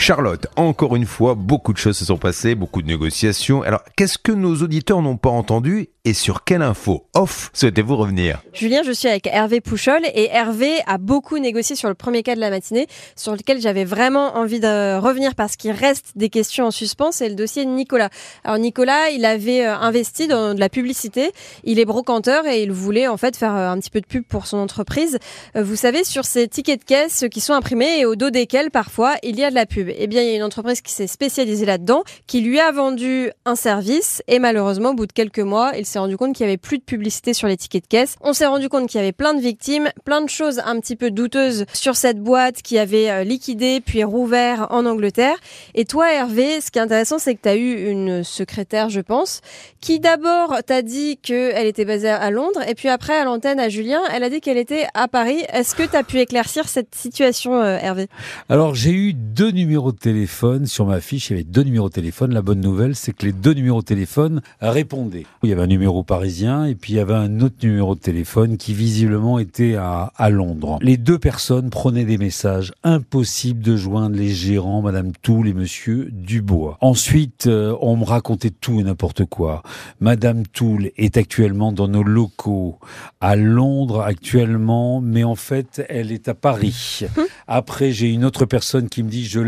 Charlotte, encore une fois, beaucoup de choses se sont passées, beaucoup de négociations. Alors, qu'est-ce que nos auditeurs n'ont pas entendu et sur quelle info off souhaitez-vous revenir? Julien, je suis avec Hervé Pouchol et Hervé a beaucoup négocié sur le premier cas de la matinée, sur lequel j'avais vraiment envie de revenir parce qu'il reste des questions en suspens, c'est le dossier de Nicolas. Alors Nicolas, il avait euh, investi dans de la publicité, il est brocanteur et il voulait en fait faire euh, un petit peu de pub pour son entreprise. Euh, vous savez, sur ces tickets de caisse qui sont imprimés et au dos desquels parfois il y a de la pub. Eh bien, il y a une entreprise qui s'est spécialisée là-dedans, qui lui a vendu un service et malheureusement, au bout de quelques mois, il s'est rendu compte qu'il y avait plus de publicité sur les tickets de caisse. On s'est rendu compte qu'il y avait plein de victimes, plein de choses un petit peu douteuses sur cette boîte qui avait euh, liquidé puis rouvert en Angleterre. Et toi, Hervé, ce qui est intéressant, c'est que tu as eu une secrétaire, je pense, qui d'abord t'a dit qu'elle était basée à Londres et puis après, à l'antenne à Julien, elle a dit qu'elle était à Paris. Est-ce que tu as pu éclaircir cette situation, euh, Hervé? Alors, j'ai eu deux numéros de téléphone sur ma fiche. Il y avait deux numéros de téléphone. La bonne nouvelle, c'est que les deux numéros de téléphone répondaient. Il y avait un numéro parisien et puis il y avait un autre numéro de téléphone qui visiblement était à, à Londres. Les deux personnes prenaient des messages. Impossible de joindre les gérants, Madame Toul et Monsieur Dubois. Ensuite, euh, on me racontait tout et n'importe quoi. Madame Toul est actuellement dans nos locaux à Londres actuellement, mais en fait, elle est à Paris. Après, j'ai une autre personne qui me dit je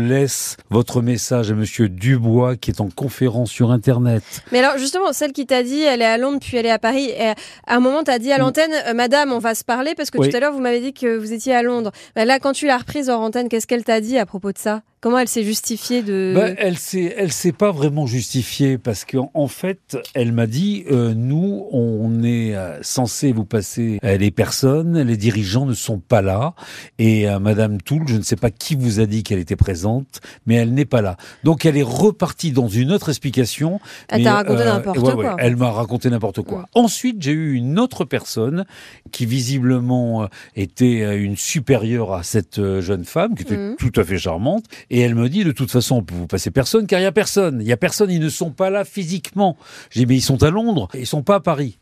votre message à Monsieur Dubois qui est en conférence sur Internet. Mais alors justement, celle qui t'a dit elle est à Londres puis elle est à Paris, et à un moment tu as dit à l'antenne, euh, Madame, on va se parler parce que Oui. tout à l'heure vous m'avez dit que vous étiez à Londres. Bah, là, quand tu l'as reprise hors antenne, qu'est-ce qu'elle t'a dit à propos de ça? Comment elle s'est justifiée de Ben, elle s'est, elle s'est pas vraiment justifiée parce qu'en en fait, elle m'a dit, euh, nous, on est euh, censé vous passer euh, les personnes, les dirigeants ne sont pas là, et euh, Madame Toul, je ne sais pas qui vous a dit qu'elle était présente, mais elle n'est pas là. Donc elle est repartie dans une autre explication. Elle mais, t'a raconté n'importe ouais, quoi. ouais, elle m'a raconté n'importe quoi. Ensuite, j'ai eu une autre personne qui visiblement euh, était euh, une supérieure à cette euh, jeune femme, qui était Mhm. tout à fait charmante, et elle me dit de toute façon, vous passer personne, car il y a personne. Il y a personne, ils ne sont pas là physiquement. J'ai dit, mais ils sont à Londres, ils sont pas à Paris.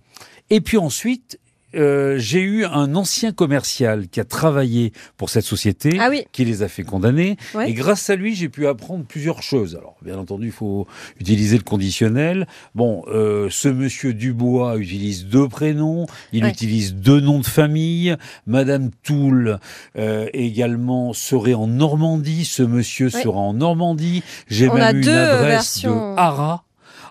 Et puis ensuite, euh, j'ai eu un ancien commercial qui a travaillé pour cette société, Ah oui. qui les a fait condamner. Ouais. Et grâce à lui, j'ai pu apprendre plusieurs choses. Alors, bien entendu, il faut utiliser le conditionnel. Bon, euh, ce monsieur Dubois utilise deux prénoms, il Ouais. utilise deux noms de famille. Madame Toul euh, également serait en Normandie. Ce monsieur Ouais. sera en Normandie. J'ai même a une deux adresse versions. de Arras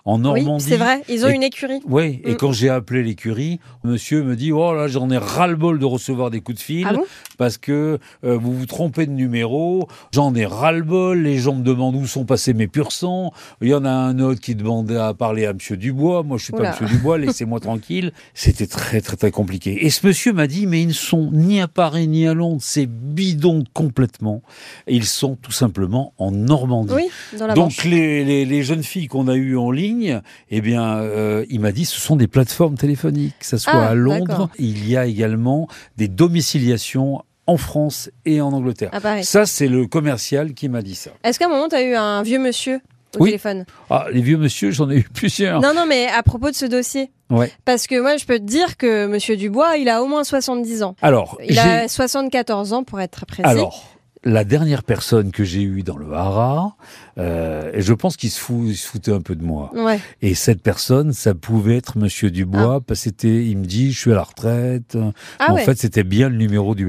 en Oui, Normandie. c'est vrai, ils ont Et- une écurie. Oui, et Mm. quand j'ai appelé l'écurie, monsieur me dit Oh là, j'en ai ras-le-bol de recevoir des coups de fil Ah bon? parce que euh, vous vous trompez de numéro. J'en ai ras-le-bol. Les gens me demandent où sont passés mes pur sang. Il y en a un autre qui demandait à parler à monsieur Dubois. Moi, je suis Oula. pas monsieur Dubois, laissez-moi tranquille. C'était très, très, très compliqué. Et ce monsieur m'a dit Mais ils ne sont ni à Paris ni à Londres. C'est bidon complètement. Ils sont tout simplement en Normandie. Oui, dans la Donc les, les, les jeunes filles qu'on a eues en ligne, eh bien, euh, il m'a dit ce sont des plateformes téléphoniques, que ce soit Ah, à Londres. Il y a également des domiciliations en France et en Angleterre. À Paris. Ça, c'est le commercial qui m'a dit ça. Est-ce qu'à un moment tu as eu un vieux monsieur au Oui. téléphone? Ah, les vieux monsieur, j'en ai eu plusieurs. Non, non, mais à propos de ce dossier. Ouais. Parce que moi, je peux te dire que Monsieur Dubois, il a au moins 70 ans. Alors, Il a 74 ans pour être précis. alors, la dernière personne que j'ai eue dans le Haras, euh, et je pense qu'il se, fout, il se foutait un peu de moi. Ouais. Et cette personne, ça pouvait être Monsieur Dubois, parce que c'était, il me dit, je suis à la retraite. Ah en ouais, fait, c'était bien le numéro du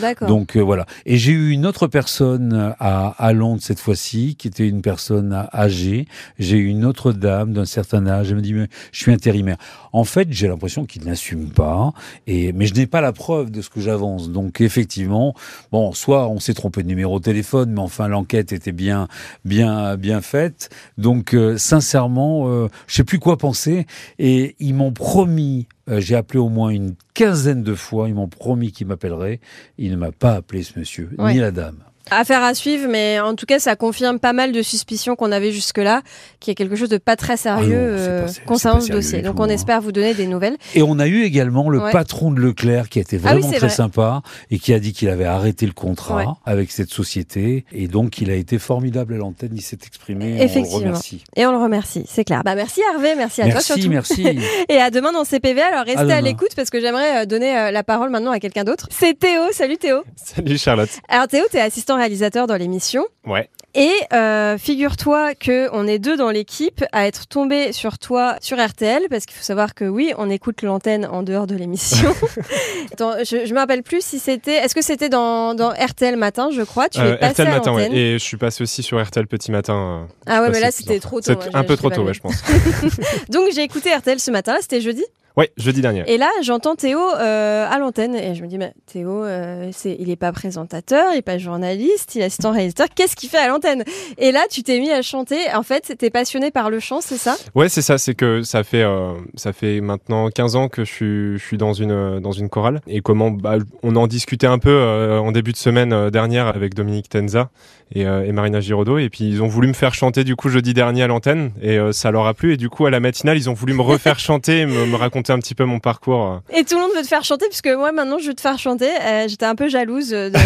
d'accord. Donc euh, voilà. Et j'ai eu une autre personne à, à Londres cette fois-ci, qui était une personne âgée. J'ai eu une autre dame d'un certain âge. Elle me dit mais je suis intérimaire. En fait, j'ai l'impression qu'il n'assume pas. Et mais je n'ai pas la preuve de ce que j'avance. Donc effectivement, bon, soit on s'est trompé de numéro de téléphone, mais enfin l'enquête était bien, bien, bien faite. Donc euh, sincèrement, euh, je sais plus quoi penser. Et ils m'ont promis. euh, j'ai appelé au moins une quinzaine de fois. Ils m'ont promis qu'ils m'appelleraient. Il ne m'a pas appelé ce monsieur, Ouais. ni la dame. Affaire à suivre, mais en tout cas, ça confirme pas mal de suspicions qu'on avait jusque-là, qu'il y a quelque chose de pas très sérieux Ah non, c'est pas- c'est- concernant ce dossier. sérieux Donc tout, on hein. espère vous donner des nouvelles. Et on a eu également le Ouais. patron de Leclerc qui a été Ah oui, vraiment très vrai. sympa et qui a dit qu'il avait arrêté le contrat Ouais. avec cette société. Et donc, il a été formidable à l'antenne. Il s'est exprimé. On le Effectivement. remercie. Et on le remercie, c'est clair. Bah merci Hervé, merci à toi Merci, surtout. merci. Et à demain dans CPV. Alors restez À à, l'écoute parce que j'aimerais euh, donner euh, la parole maintenant à quelqu'un d'autre. C'est Théo. Salut Théo. Salut Charlotte. Alors Théo, t'es assistant réalisateur dans l'émission. Ouais. Et euh, figure-toi que on est deux dans l'équipe à être tombé sur toi sur RTL parce qu'il faut savoir que oui, on écoute l'antenne en dehors de l'émission. Je, je me rappelle plus si c'était. Est-ce que c'était dans, dans RTL matin, je crois? Tu Euh, es passé RTL à matin, ouais. Et je suis passé aussi sur RTL petit matin. euh, Ah ouais, mais là c'était trop tôt. Moi, un peu trop tôt, ouais, je pense. Donc j'ai écouté RTL ce matin. C'était jeudi. Ouais, jeudi dernier. Et là, j'entends Théo euh, à l'antenne et je me dis, mais Théo, euh, c'est, il est pas présentateur, il est pas journaliste, il est assistant réalisateur. Qu'est-ce qu'il fait à l'antenne? Et là, tu t'es mis à chanter. En fait, t'es passionné par le chant, c'est ça? Ouais, c'est ça, c'est que ça fait, euh, ça fait maintenant 15 ans que je suis, je suis dans, une, dans une chorale. Et comment bah, on en discutait un peu en début de semaine dernière avec Dominique Tenza et, et Marina Giraudot. Et puis ils ont voulu me faire chanter du coup jeudi dernier à l'antenne et ça leur a plu. Et du coup, à la matinale, ils ont voulu me refaire chanter, me, me raconter un petit peu mon parcours. euh. Et tout le monde veut te faire chanter, puisque moi maintenant je veux te faire chanter. Euh, J'étais un peu jalouse. De...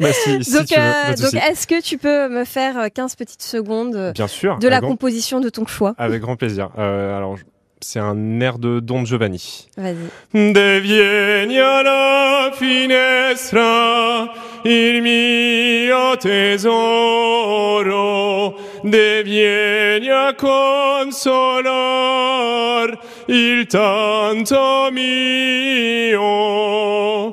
Bah, si, si donc, euh, est-ce que tu peux me faire euh, 15 petites secondes euh, Bien sûr. de la grand- composition de ton choix Avec grand plaisir. Euh, alors, c'est un air de Don Giovanni. Vas-y. Devieni alla finestra il mio tesoro, devieni a consolar il tanto mio.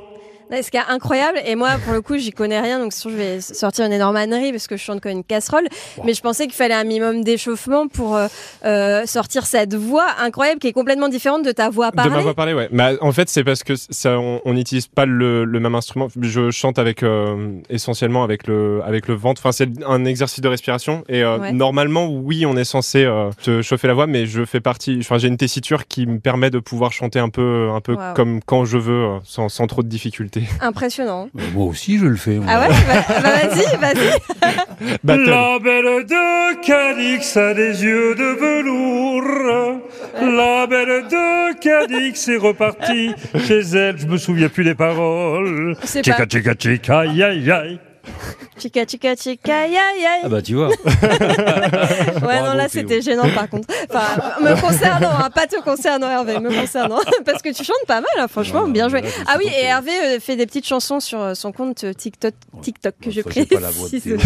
Là, Ce qui est incroyable, et moi pour le coup j'y connais rien, donc sûr je vais sortir une énorme ânerie parce que je chante comme une casserole, mais je pensais qu'il fallait un minimum d'échauffement pour euh, euh, sortir cette voix incroyable qui est complètement différente de ta voix De ma parlée. voix parlée, ouais. Mais en fait, c'est parce que ça, on n'utilise pas le, le même instrument. Je chante avec euh, essentiellement avec le avec le ventre. Enfin, c'est un exercice de respiration. Et euh, Ouais. normalement, oui, on est censé se chauffer la voix, mais je fais partie. Enfin, j'ai une tessiture qui me permet de pouvoir chanter un peu un peu Wow. comme quand je veux, sans, sans trop de difficultés. Impressionnant. Euh, Moi aussi, je le fais. moi. Ah ouais bah, bah, Vas-y, vas-y. Battle. La belle de Cadix a des yeux de velours. La belle de Cadix est repartie chez elle. Je me souviens plus des paroles. C'est Chica, pas chica, chica, aïe, aïe, aïe. chica chica chica, aïe aïe aïe. Ah bah tu vois. Ouais, Bravo, non, là, c'était gênant, par contre. Enfin, me concernant, hein, pas te concernant, Hervé, me concernant. Parce que tu chantes pas mal, hein, franchement, bien joué. Ah oui, et Hervé euh, fait des petites chansons sur euh, son compte euh, TikTok, TikTok que je Théo.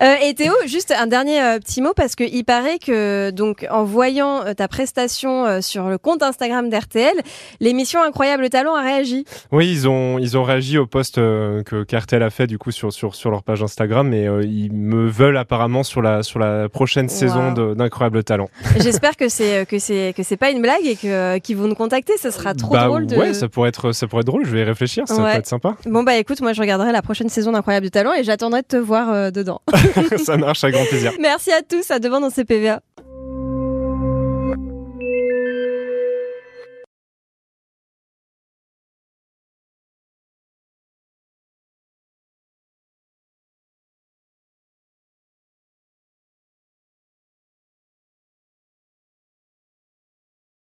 Euh, et Théo, juste un dernier euh, petit mot, parce que il paraît que, donc, en voyant euh, ta prestation euh, sur le compte Instagram d'RTL, l'émission Incroyable Talent a réagi. Oui, ils ont ils ont réagi au post euh, que qu'RTL a fait du coup sur sur sur leur page Instagram et euh, ils me veulent apparemment sur la sur la prochaine saison Wow. de- d'incroyable talent. J'espère que c'est que c'est que c'est pas une blague et que euh, qu'ils vont nous contacter. Ça sera trop bah drôle de. ouais, ça pourrait être ça pourrait être drôle. Je vais y réfléchir, ça Ouais. peut être sympa. Bon bah écoute, moi je regarderai la prochaine saison d'Incroyable Talent et j'attendrai de te voir euh, dedans. ça marche avec grand plaisir. Merci à tous, à demain dans CPVA.